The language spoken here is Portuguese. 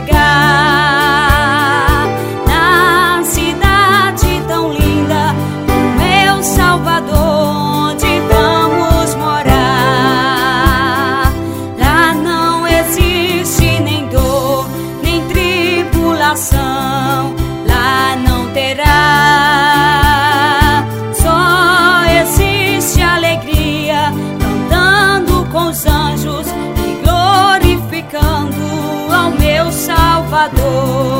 chegar. Salvador.